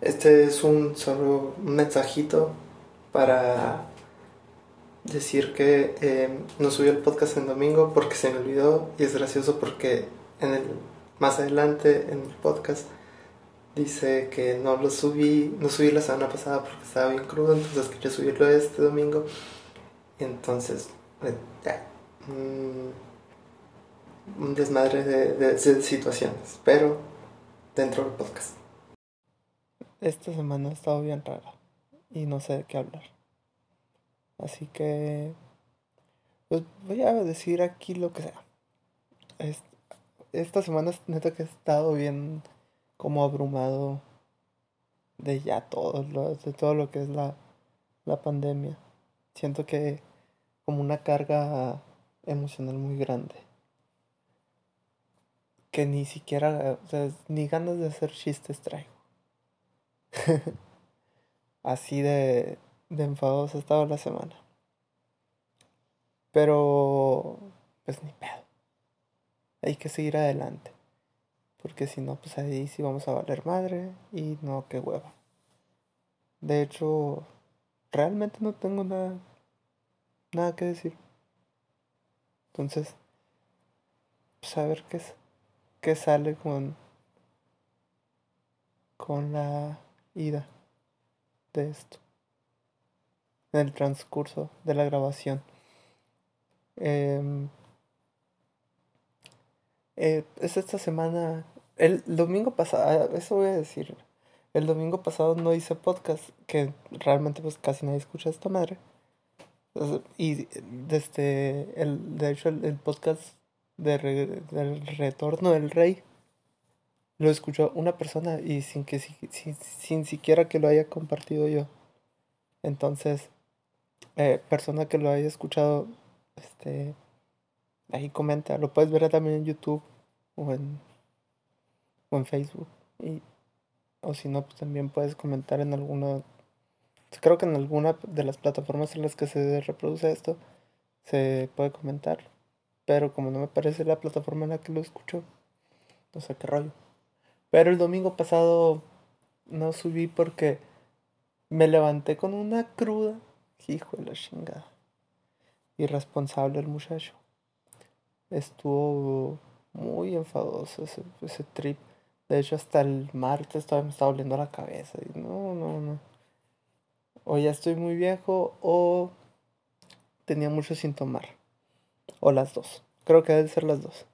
Este es un solo mensajito para decir que eh, no subí el podcast en domingo porque se me olvidó y es gracioso porque en el más adelante en el podcast dice que no lo subí, no subí la semana pasada porque estaba bien crudo, entonces quería subirlo este domingo. Entonces, eh, ya, mm, un desmadre de, de situaciones, pero dentro del podcast. Esta semana ha estado bien rara y no sé de qué hablar. Así que pues voy a decir aquí lo que sea. esta semana neta que he estado bien como abrumado de ya todo, de todo lo que es la, la pandemia. Siento que como una carga emocional muy grande. Que ni siquiera, o sea, ni ganas de hacer chistes traigo. Así de, de enfadoso ha estado la semana. Pero, pues ni pedo. Hay que seguir adelante. Porque si no, pues ahí sí vamos a valer madre y no, qué hueva. De hecho, realmente no tengo nada, nada que decir. Entonces, pues a ver qué, qué sale con, con la ida de esto. En el transcurso de la grabación. Em, eh, es esta semana, el domingo pasado, ah, eso voy a decir, el domingo pasado no hice podcast, que realmente pues casi nadie escucha esta madre. Y desde el, de hecho el, podcast de del retorno del rey lo escuchó una persona y sin que sin, sin siquiera que lo haya compartido yo. Entonces, eh, persona que lo haya escuchado, este, ahí comenta, lo puedes ver también en YouTube o en, o en Facebook. Y, o si no, pues también puedes comentar en alguna, creo que en alguna de las plataformas en las que se reproduce esto, se puede comentar. Pero como no me parece la plataforma en la que lo escucho, no sé qué rollo. Pero el domingo pasado no subí porque me levanté con una cruda. Hijo de la chingada. Irresponsable el muchacho. Estuvo muy enfadoso ese, ese trip. De hecho, hasta el martes todavía me estaba doliendo la cabeza. No, no, no. O ya estoy muy viejo o tenía mucho sin tomar. O las dos. Creo que deben ser las dos.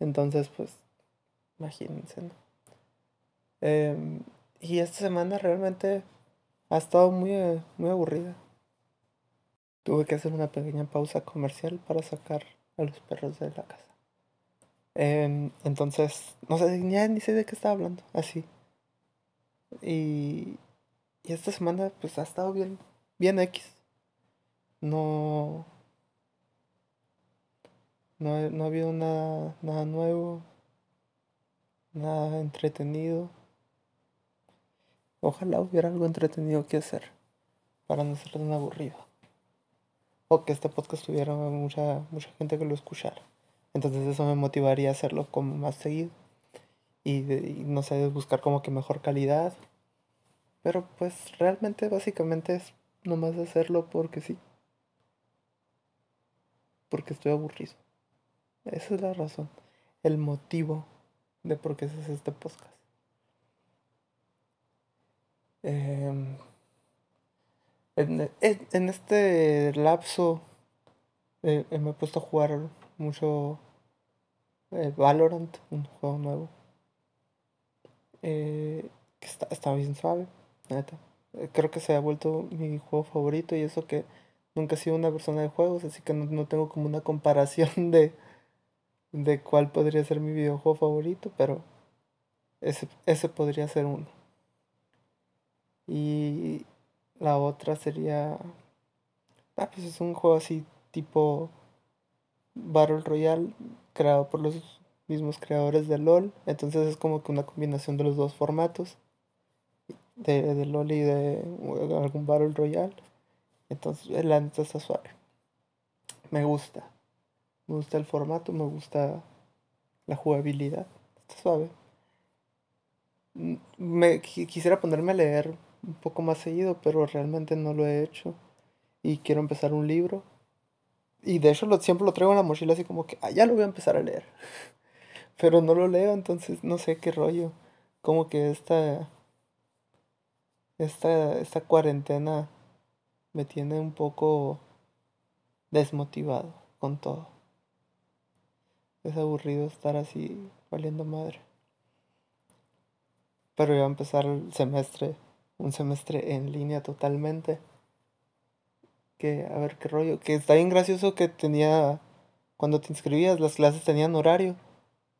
Entonces, pues, Imagínense, em, y esta semana realmente ha estado muy, eh, muy aburrida. Tuve que hacer una pequeña pausa comercial para sacar a los perros de la casa. Em, entonces, no sé, ni, ni sé de qué estaba hablando, así. Y, y esta semana pues ha estado bien, bien X. No, no, no ha habido nada, nada nuevo nada entretenido. Ojalá hubiera algo entretenido que hacer para no ser tan aburrido. O que este podcast tuviera mucha, mucha gente que lo escuchara. Entonces eso me motivaría a hacerlo como más seguido. Y, no sé, buscar como que mejor calidad. Pero pues realmente básicamente es nomás hacerlo porque sí. Porque estoy aburrido. Esa es la razón. El motivo de por qué se hace este podcast. Em, en, este lapso eh, me he puesto a jugar mucho eh, Valorant, un juego nuevo. Eh, que está, está bien suave, neta. Creo que se ha vuelto mi juego favorito y eso que nunca he sido una persona de juegos, así que no tengo como una comparación de, de cuál podría ser mi videojuego favorito, pero ese, ese podría ser uno. Y la otra sería... Ah, pues es un juego así tipo Battle Royale, creado por los mismos creadores de LOL. Entonces es como que una combinación de los dos formatos. De, LOL y de algún Battle Royale. Entonces el antes está suave. Me gusta. Me gusta el formato, me gusta la jugabilidad. Está suave. me quisiera ponerme a leer un poco más seguido, pero realmente no lo he hecho. Y quiero empezar un libro. Y de hecho lo, siempre lo traigo en la mochila así como que, ah, ya lo voy a empezar a leer. pero no lo leo, entonces no sé qué rollo. Como que esta, esta, esta cuarentena me tiene un poco desmotivado con todo. Es aburrido estar así valiendo madre. Pero iba a empezar el semestre, un semestre en línea totalmente. Que, a ver qué rollo. Que está bien gracioso que tenía, cuando te inscribías, las clases tenían horario.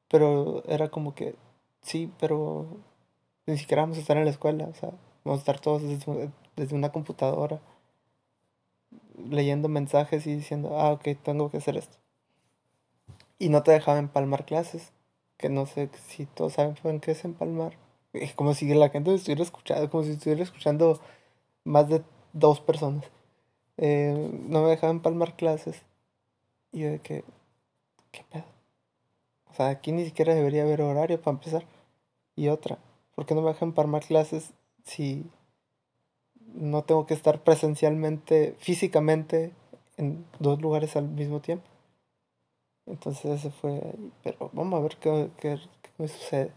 Pero era como que, sí, pero ni siquiera vamos a estar en la escuela. O sea, vamos a estar todos desde, desde una computadora leyendo mensajes y diciendo, ah, ok, tengo que hacer esto. Y no te dejaba empalmar clases, que no sé si todos saben qué es empalmar. Como si la gente estuviera escuchando, como si estuviera escuchando más de dos personas. Eh, no me dejaban empalmar clases. Y yo de que, ¿qué pedo? O sea, aquí ni siquiera debería haber horario para empezar. Y otra, ¿por qué no me dejan empalmar clases si no tengo que estar presencialmente, físicamente, en dos lugares al mismo tiempo. Entonces ese fue, pero vamos a ver qué, qué, qué sucede.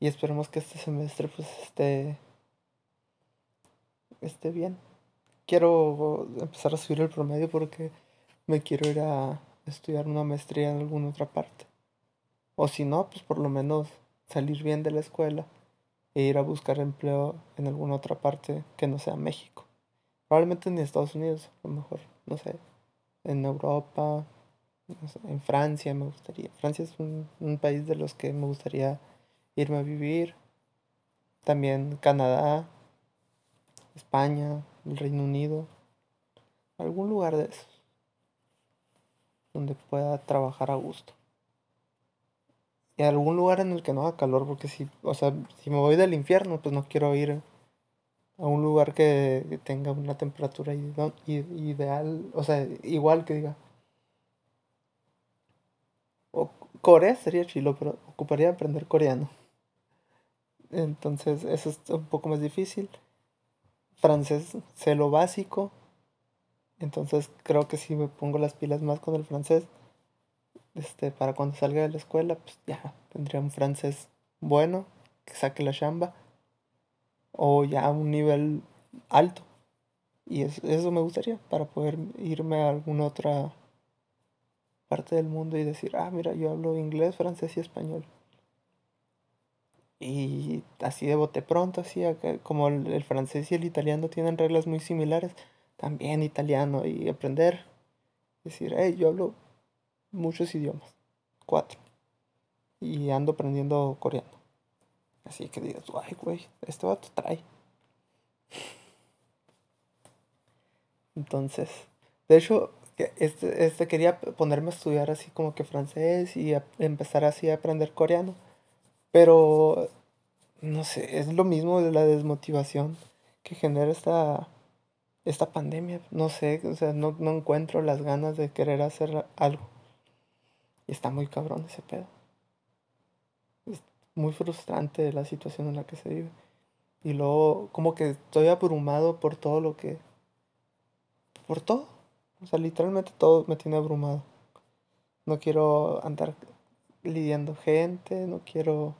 Y esperemos que este semestre pues esté, esté bien. Quiero empezar a subir el promedio porque me quiero ir a estudiar una maestría en alguna otra parte. O si no, pues por lo menos salir bien de la escuela e ir a buscar empleo en alguna otra parte que no sea México. Probablemente en Estados Unidos, a lo mejor, no sé, en Europa, en Francia me gustaría. Francia es un, un país de los que me gustaría irme a vivir. También Canadá, España, el Reino Unido, algún lugar de esos donde pueda trabajar a gusto y algún lugar en el que no haga calor, porque si, o sea, si me voy del infierno, pues no quiero ir a un lugar que tenga una temperatura ideal, o sea, igual que diga. O Corea sería chilo, pero ocuparía aprender coreano. Entonces, eso es un poco más difícil. Francés, sé lo básico. Entonces, creo que si me pongo las pilas más con el francés, este, para cuando salga de la escuela, pues ya tendría un francés bueno, que saque la chamba, o ya un nivel alto. Y eso, me gustaría, para poder irme a alguna otra parte del mundo y decir, ah, mira, yo hablo inglés, francés y español. Y así de bote pronto, así como el, el, francés y el italiano tienen reglas muy similares, también italiano y aprender. Decir, hey, yo hablo muchos idiomas. Cuatro. Y ando aprendiendo coreano. Así que digas, ay, güey, este vato trae. Entonces, de hecho, este, este quería ponerme a estudiar así como que francés y empezar así a aprender coreano. Pero, no sé, es lo mismo de la desmotivación que genera esta, esta pandemia. No sé, o sea, no, no encuentro las ganas de querer hacer algo. Y está muy cabrón ese pedo. Es muy frustrante la situación en la que se vive. Y luego, como que estoy abrumado por todo lo que. Por todo. O sea, literalmente todo me tiene abrumado. No quiero andar lidiando gente, no quiero.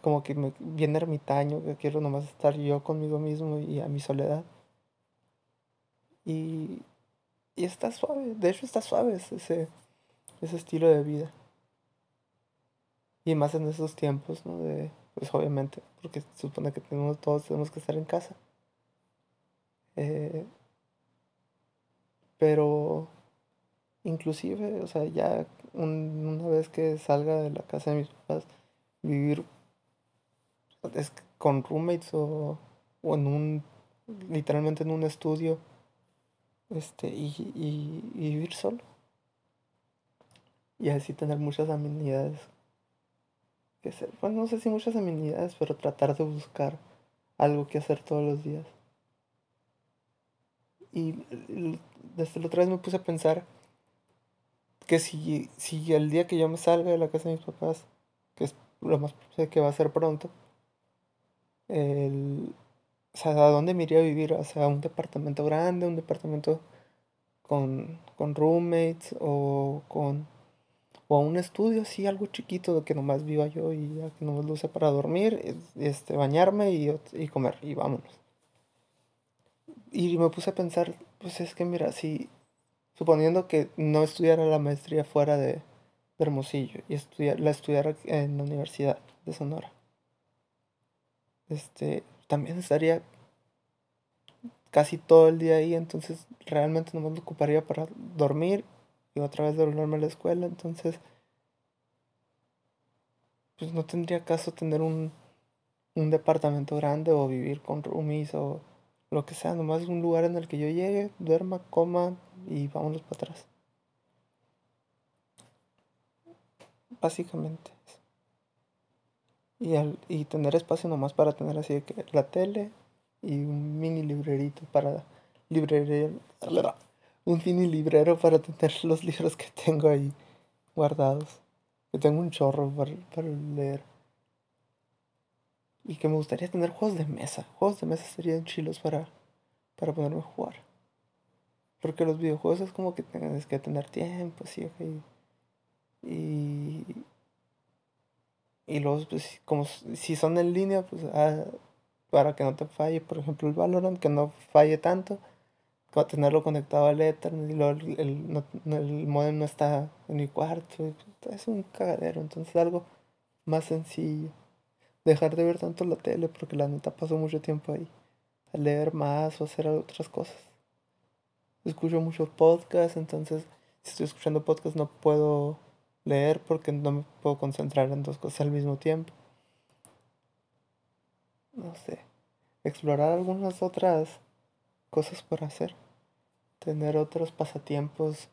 Como que me viene ermitaño, que quiero nomás estar yo conmigo mismo y a mi soledad. Y. Y está suave, de hecho está suave ese ese estilo de vida. Y más en esos tiempos, ¿no? De, pues obviamente, porque supone que todos tenemos que estar en casa. Eh, pero inclusive, o sea, ya una vez que salga de la casa de mis papás, vivir con roommates o, o, en un, literalmente en un estudio, este, y, y vivir solo y así tener muchas amenidades. Que ser, bueno, no sé si muchas amenidades, pero tratar de buscar algo que hacer todos los días. Y desde la otra vez me puse a pensar que si, si el día que yo me salga de la casa de mis papás, que lo más que va a ser pronto, el, o sea, ¿a dónde me iría a vivir? O sea, un departamento grande, un departamento con, con roommates o con o un estudio así, algo chiquito que nomás viva yo y ya que nomás lo use para dormir, este, bañarme y, y comer y vámonos. Y me puse a pensar, pues es que mira, si suponiendo que no estudiara la maestría fuera de, Hermosillo y estudiar, la estudiara en la Universidad de Sonora, este, también estaría casi todo el día ahí, entonces realmente no me ocuparía para dormir y otra vez volverme a la escuela, entonces pues no tendría caso tener un, un departamento grande o vivir con roomies o lo que sea, nomás un lugar en el que yo llegue, duerma, coma y vámonos para atrás. Básicamente. Y, al, y tener espacio nomás para tener así que la tele y un mini librerito para librería. Un mini librero para tener los libros que tengo ahí guardados. Que tengo un chorro para, para leer. Y que me gustaría tener juegos de mesa. Juegos de mesa serían chilos para, para ponerme a jugar. Porque los videojuegos es como que tienes que tener tiempo, sí, Y. Y luego, pues, como si son en línea, pues, ah, para que no te falle, por ejemplo, el Valorant, que no falle tanto, para tenerlo conectado al Ethernet y luego el, el, el modem no está en mi cuarto, es un cagadero, entonces algo más sencillo dejar de ver tanto la tele porque la neta paso mucho tiempo ahí. A leer más o hacer otras cosas. Escucho muchos podcasts, entonces si estoy escuchando podcasts no puedo leer porque no me puedo concentrar en dos cosas al mismo tiempo. No sé. Explorar algunas otras cosas por hacer. Tener otros pasatiempos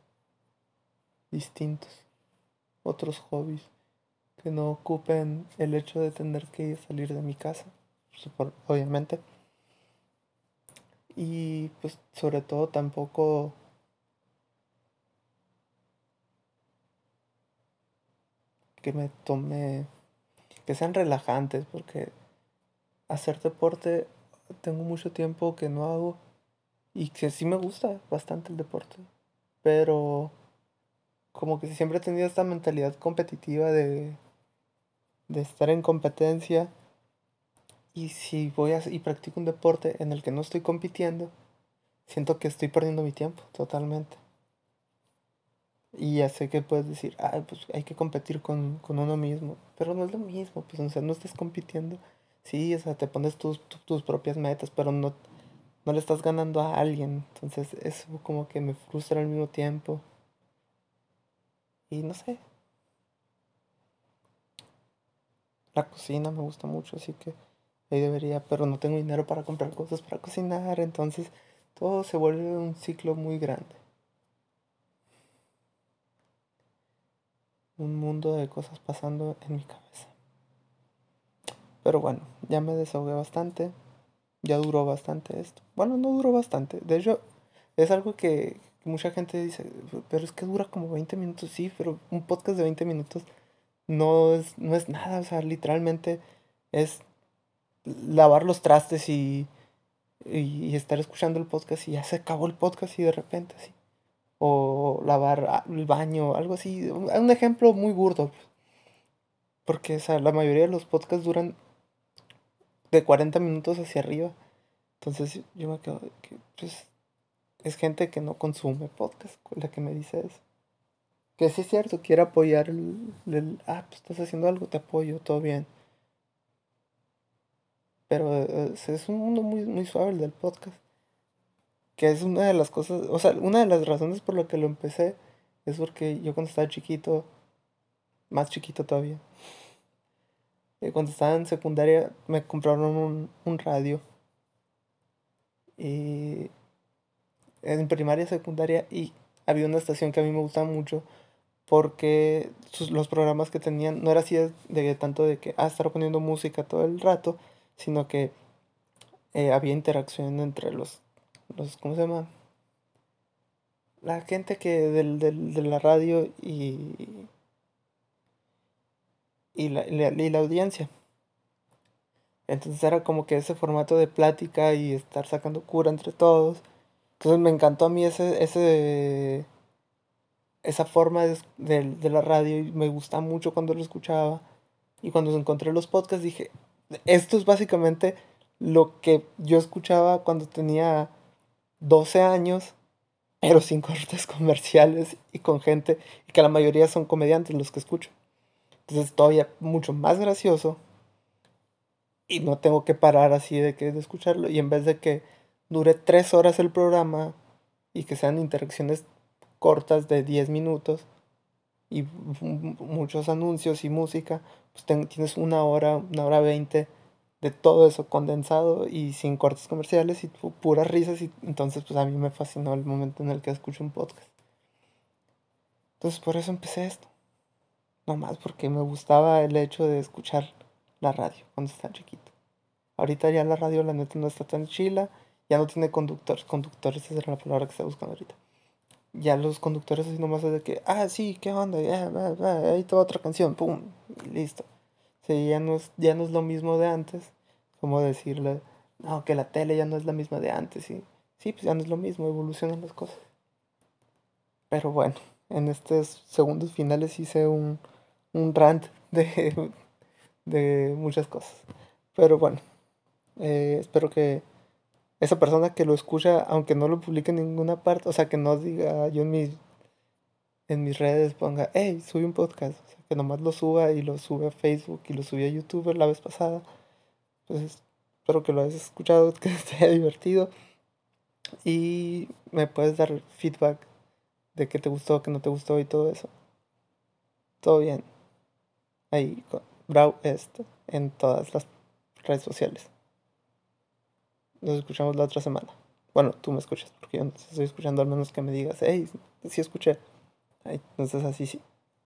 distintos. Otros hobbies que no ocupen el hecho de tener que salir de mi casa, obviamente. Y pues sobre todo tampoco que me tome, que sean relajantes, porque hacer deporte tengo mucho tiempo que no hago y que sí me gusta bastante el deporte, pero como que siempre he tenido esta mentalidad competitiva de de estar en competencia y si voy a, y practico un deporte en el que no estoy compitiendo, siento que estoy perdiendo mi tiempo totalmente. Y ya sé que puedes decir, ah, pues hay que competir con, uno mismo, pero no es lo mismo, pues o sea, no estás compitiendo. Sí, o sea, te pones tus, tus propias metas, pero no, no le estás ganando a alguien. Entonces eso como que me frustra al mismo tiempo. Y no sé, La cocina me gusta mucho, así que ahí debería, pero no tengo dinero para comprar cosas para cocinar, entonces todo se vuelve un ciclo muy grande. Un mundo de cosas pasando en mi cabeza. Pero bueno, ya me desahogué bastante. Ya duró bastante esto. Bueno, no duró bastante. De hecho, es algo que mucha gente dice, pero es que dura como 20 minutos. Sí, pero un podcast de 20 minutos no es, no es nada, o sea, literalmente es lavar los trastes y, y, estar escuchando el podcast y ya se acabó el podcast y de repente así. O lavar el baño, algo así. Un ejemplo muy burdo. Porque o sea, la mayoría de los podcasts duran de 40 minutos hacia arriba. Entonces yo me quedo que pues, es gente que no consume podcast la que me dice eso. Que sí es cierto, quiere apoyar el, ah, pues estás haciendo algo, te apoyo, todo bien. Pero eh, es un mundo muy, muy suave el del podcast. Que es una de las cosas, o sea, una de las razones por lo que lo empecé es porque yo cuando estaba chiquito, más chiquito todavía, eh, cuando estaba en secundaria me compraron un, un radio. Y en primaria, secundaria, y había una estación que a mí me gustaba mucho porque los programas que tenían no era así de, tanto de que ah, estar poniendo música todo el rato, sino que eh, había interacción entre los, los, ¿cómo se llama? La gente que del, del, de la radio y, la, y la audiencia. Entonces era como que ese formato de plática y estar sacando cura entre todos. Entonces me encantó a mí ese, ese esa forma de, la radio y me gusta mucho cuando lo escuchaba. Y cuando encontré los podcasts dije, esto es básicamente lo que yo escuchaba cuando tenía 12 años, pero sin cortes comerciales y con gente, y que la mayoría son comediantes los que escucho. Entonces todavía mucho más gracioso y no tengo que parar así de que de escucharlo y en vez de que dure tres horas el programa y que sean interacciones cortas de 10 minutos y muchos anuncios y música, pues tienes una hora, una hora veinte de todo eso condensado y sin cortes comerciales y puras risas y entonces pues a mí me fascinó el momento en el que escucho un podcast. Entonces por eso empecé esto. Nomás porque me gustaba el hecho de escuchar la radio cuando estaba chiquito. Ahorita ya la radio la neta no está tan chila, ya no tiene conductores, conductores esa era la palabra que estaba buscando ahorita. Ya los conductores así nomás de que, ah, sí, qué onda, ahí toda otra canción, pum, y listo. Sí, ya no es, ya no es lo mismo de antes, como decirle, no, que la tele ya no es la misma de antes, y sí, pues ya no es lo mismo, evolucionan las cosas. Pero bueno, en estos segundos finales hice un, un rant de, de muchas cosas. Pero bueno, eh, espero que esa persona que lo escucha, aunque no lo publique en ninguna parte, o sea, que no diga yo en mis, en mis redes, ponga, hey, subí un podcast, o sea, que nomás lo suba y lo sube a Facebook y lo subí a YouTube la vez pasada. Entonces, espero que lo hayas escuchado, que te haya divertido y me puedes dar feedback de qué te gustó, qué no te gustó y todo eso. Todo bien. Ahí, Brau esto en todas las redes sociales. Nos escuchamos la otra semana. Bueno, tú me escuchas, porque yo no estoy escuchando, al menos que me digas, hey, sí escuché. entonces así sí.